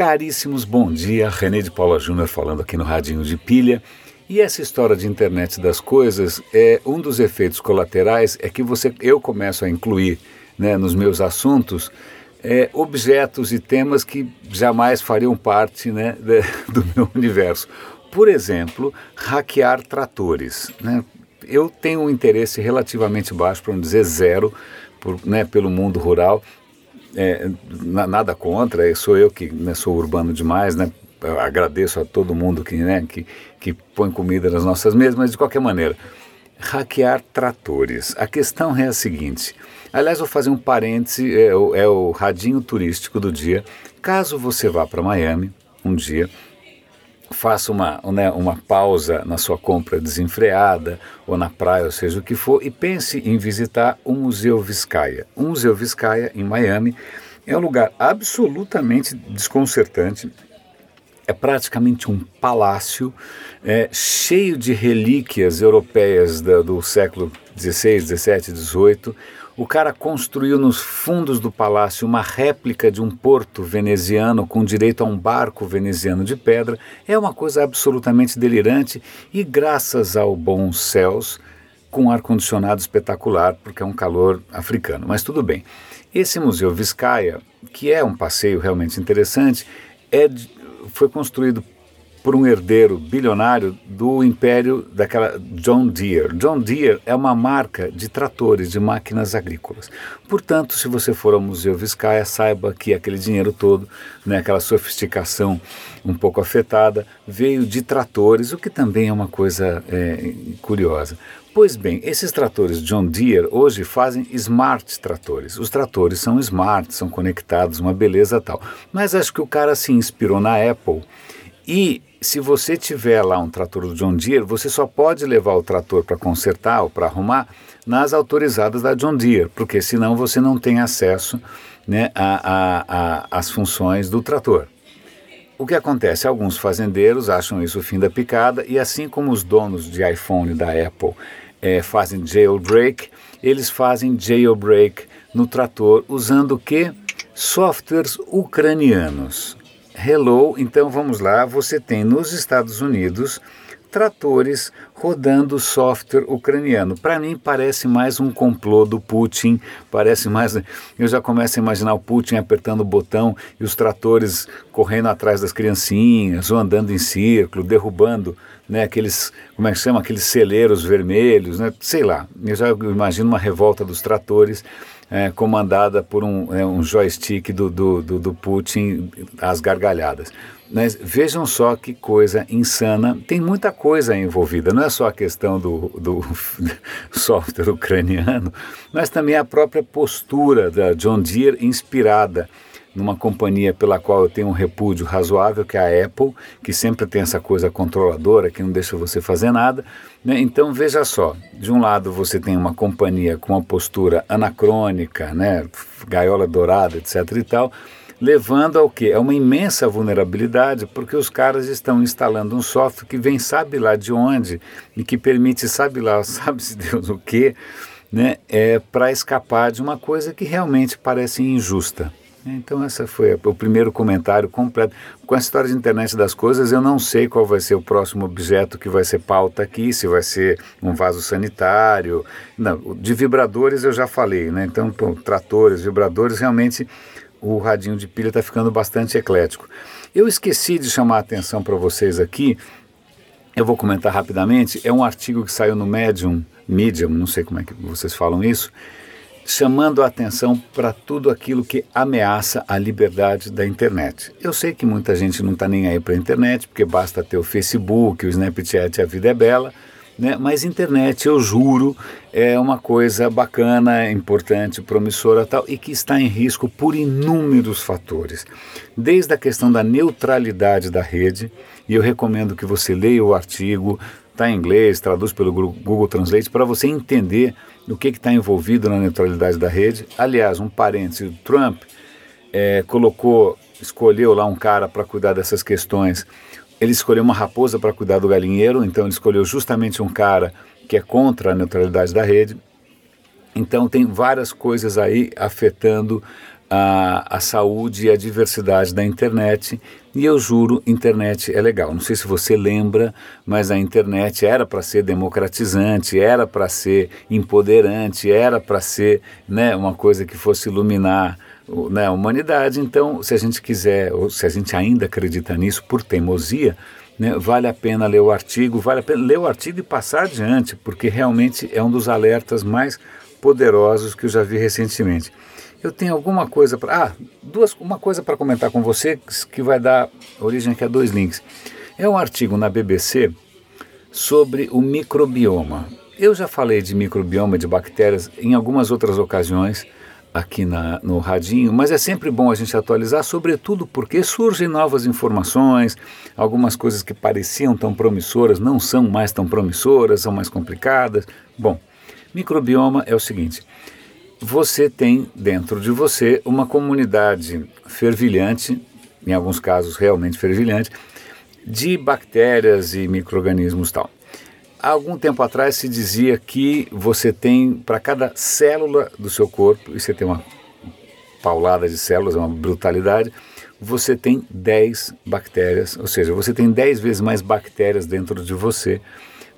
Caríssimos, bom dia. René de Paula Júnior falando aqui no Radinho de Pilha. E essa história de internet das coisas, é um dos efeitos colaterais é que você, eu começo a incluir né, nos meus assuntos é, objetos e temas que jamais fariam parte né, de, do meu universo. Por exemplo, hackear tratores. Né? Eu tenho um interesse relativamente baixo, para não dizer zero, por, né, pelo mundo rural. É, nada contra, sou eu que né, sou urbano demais, né? Eu agradeço a todo mundo que, né, que, que põe comida nas nossas mesas, mas de qualquer maneira, hackear tratores. A questão é a seguinte: aliás, vou fazer um parêntese, é, é o radinho turístico do dia. Caso você vá para Miami um dia, faça uma, né, uma pausa na sua compra desenfreada ou na praia, ou seja o que for, e pense em visitar o Museu Vizcaya. O Museu Vizcaya, em Miami, é um lugar absolutamente desconcertante. É praticamente um palácio é, cheio de relíquias europeias da, do século XVI, XVII, XVIII o cara construiu nos fundos do palácio uma réplica de um porto veneziano com direito a um barco veneziano de pedra. É uma coisa absolutamente delirante e, graças ao bons céus, com ar-condicionado espetacular, porque é um calor africano. Mas tudo bem. Esse Museu Vizcaya, que é um passeio realmente interessante, é, foi construído por um herdeiro bilionário do império daquela John Deere. John Deere é uma marca de tratores, de máquinas agrícolas. Portanto, se você for ao Museu Vizcaya, saiba que aquele dinheiro todo, né, aquela sofisticação um pouco afetada, veio de tratores, o que também é uma coisa é, curiosa. Pois bem, esses tratores John Deere hoje fazem smart tratores. Os tratores são smart, são conectados, uma beleza tal. Mas acho que o cara se inspirou na Apple e se você tiver lá um trator do John Deere, você só pode levar o trator para consertar ou para arrumar nas autorizadas da John Deere, porque senão você não tem acesso né, às funções do trator. O que acontece? Alguns fazendeiros acham isso o fim da picada e assim como os donos de iPhone da Apple é, fazem jailbreak, eles fazem jailbreak no trator usando o que? Softwares ucranianos. Hello, então vamos lá. Você tem nos Estados Unidos tratores rodando software ucraniano. Para mim parece mais um complô do Putin, parece mais. Eu já começo a imaginar o Putin apertando o botão e os tratores correndo atrás das criancinhas ou andando em círculo, derrubando, né, aqueles, como é que chama, aqueles celeiros vermelhos, né? Sei lá. Eu já imagino uma revolta dos tratores é, comandada por um, é, um joystick do, do, do, do, Putin às gargalhadas. Mas vejam só que coisa insana. Tem muita coisa envolvida, não é só a questão do, do software ucraniano, mas também a própria postura da John Deere inspirada numa companhia pela qual eu tenho um repúdio razoável, que é a Apple, que sempre tem essa coisa controladora, que não deixa você fazer nada. Né? Então veja só, de um lado você tem uma companhia com uma postura anacrônica, né? gaiola dourada, etc. e tal, levando ao que? É uma imensa vulnerabilidade, porque os caras estão instalando um software que vem sabe lá de onde e que permite sabe lá, sabe-se Deus o que, né? é, para escapar de uma coisa que realmente parece injusta. Então essa foi o primeiro comentário completo. Com a história de internet das coisas, eu não sei qual vai ser o próximo objeto que vai ser pauta aqui, se vai ser um vaso sanitário. Não, de vibradores eu já falei, né? Então, pô, tratores, vibradores, realmente o radinho de pilha está ficando bastante eclético. Eu esqueci de chamar a atenção para vocês aqui, eu vou comentar rapidamente, é um artigo que saiu no Medium, Medium, não sei como é que vocês falam isso, chamando a atenção para tudo aquilo que ameaça a liberdade da internet. Eu sei que muita gente não está nem aí para a internet, porque basta ter o Facebook, o Snapchat, a vida é bela, né? mas internet, eu juro, é uma coisa bacana, importante, promissora tal, e que está em risco por inúmeros fatores. Desde a questão da neutralidade da rede, e eu recomendo que você leia o artigo, está em inglês, traduz pelo Google Translate, para você entender o que está envolvido na neutralidade da rede. Aliás, um parêntese, Trump é, colocou, escolheu lá um cara para cuidar dessas questões. Ele escolheu uma raposa para cuidar do galinheiro, então ele escolheu justamente um cara que é contra a neutralidade da rede. Então tem várias coisas aí afetando a, a saúde e a diversidade da internet. E eu juro, internet é legal. Não sei se você lembra, mas a internet era para ser democratizante, era para ser empoderante, era para ser né, uma coisa que fosse iluminar né, a humanidade. Então, se a gente quiser, ou se a gente ainda acredita nisso por teimosia, né, vale a pena ler o artigo, vale a pena ler o artigo e passar adiante, porque realmente é um dos alertas mais poderosos que eu já vi recentemente. Eu tenho alguma coisa para. Ah, duas, uma coisa para comentar com você que vai dar origem aqui a dois links. É um artigo na BBC sobre o microbioma. Eu já falei de microbioma de bactérias em algumas outras ocasiões aqui na, no Radinho, mas é sempre bom a gente atualizar, sobretudo porque surgem novas informações, algumas coisas que pareciam tão promissoras não são mais tão promissoras, são mais complicadas. Bom, microbioma é o seguinte: você tem dentro de você uma comunidade fervilhante, em alguns casos realmente fervilhante, de bactérias e micro-organismos tal. Há algum tempo atrás se dizia que você tem, para cada célula do seu corpo, e você tem uma paulada de células, é uma brutalidade, você tem 10 bactérias, ou seja, você tem 10 vezes mais bactérias dentro de você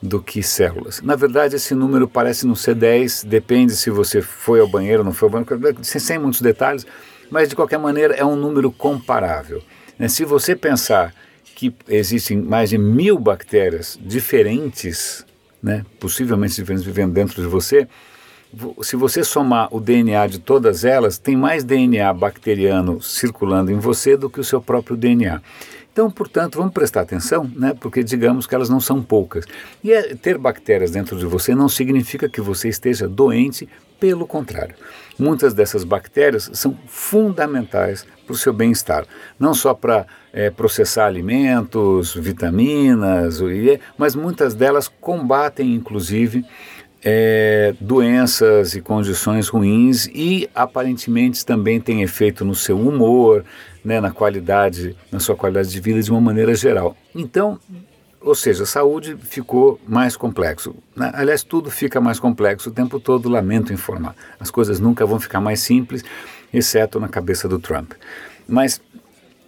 do que células. Na verdade, esse número parece não ser 10, depende se você foi ao banheiro ou não foi ao banheiro, sem muitos detalhes, mas de qualquer maneira é um número comparável. Né? Se você pensar que existem mais de mil bactérias diferentes, né, possivelmente diferentes vivendo dentro de você, se você somar o DNA de todas elas, tem mais DNA bacteriano circulando em você do que o seu próprio DNA. Então, portanto, vamos prestar atenção, né? porque digamos que elas não são poucas. E é, ter bactérias dentro de você não significa que você esteja doente, pelo contrário. Muitas dessas bactérias são fundamentais para o seu bem-estar, não só para é, processar alimentos, vitaminas, mas muitas delas combatem, inclusive, é, doenças e condições ruins e aparentemente também tem efeito no seu humor, né, na qualidade, na sua qualidade de vida de uma maneira geral. Então, ou seja, a saúde ficou mais complexo. Aliás, tudo fica mais complexo o tempo todo, lamento informar. As coisas nunca vão ficar mais simples, exceto na cabeça do Trump. Mas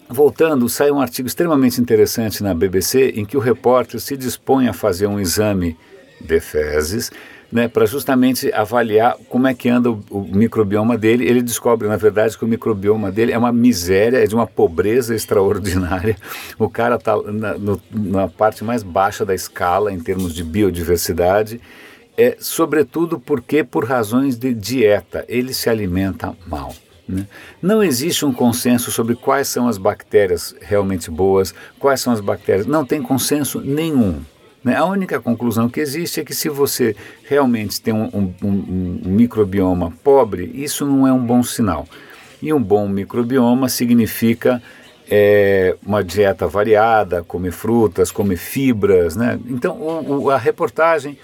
Voltando, sai um artigo extremamente interessante na BBC em que o repórter se dispõe a fazer um exame de fezes né, para justamente avaliar como é que anda o, o, microbioma dele. Ele descobre, na verdade, que o microbioma dele é uma miséria, é de uma pobreza extraordinária. O cara está na, na parte mais baixa da escala em termos de biodiversidade. É, sobretudo porque, por razões de dieta, ele se alimenta mal. Né? Não existe um consenso sobre quais são as bactérias realmente boas, quais são as bactérias. Não tem consenso nenhum. Né? A única conclusão que existe é que se você realmente tem um, um, um, microbioma pobre, isso não é um bom sinal. E um bom microbioma significa é, uma dieta variada, comer frutas, comer fibras. Né? Então, o, o, a reportagem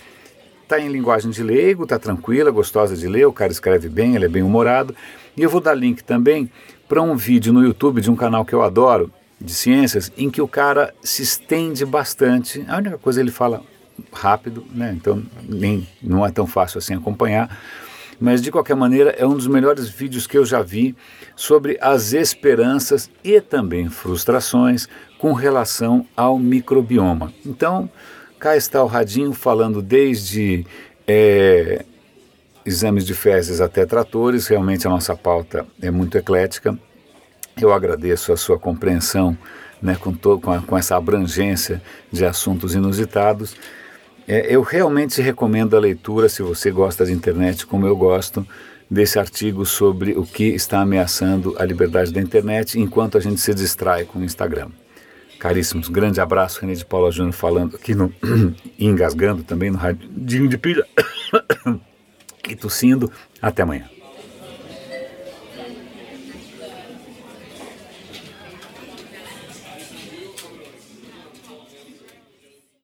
está em linguagem de leigo, está tranquila, gostosa de ler, o cara escreve bem, ele é bem humorado. E eu vou dar link também para um vídeo no YouTube de um canal que eu adoro, de ciências em que o cara se estende bastante. A única coisa ele fala rápido, né? Então nem não é tão fácil assim acompanhar. Mas de qualquer maneira é um dos melhores vídeos que eu já vi sobre as esperanças e também frustrações com relação ao microbioma. Então cá está o Radinho falando desde é, exames de fezes até tratores. Realmente a nossa pauta é muito eclética. Eu agradeço a sua compreensão né, com, com, a, com essa abrangência de assuntos inusitados. É, eu realmente recomendo a leitura, se você gosta de internet, como eu gosto, desse artigo sobre o que está ameaçando a liberdade da internet enquanto a gente se distrai com o Instagram. Caríssimos, grande abraço, René de Paula Júnior falando aqui no engasgando também no radinho de pilha e tossindo. Até amanhã.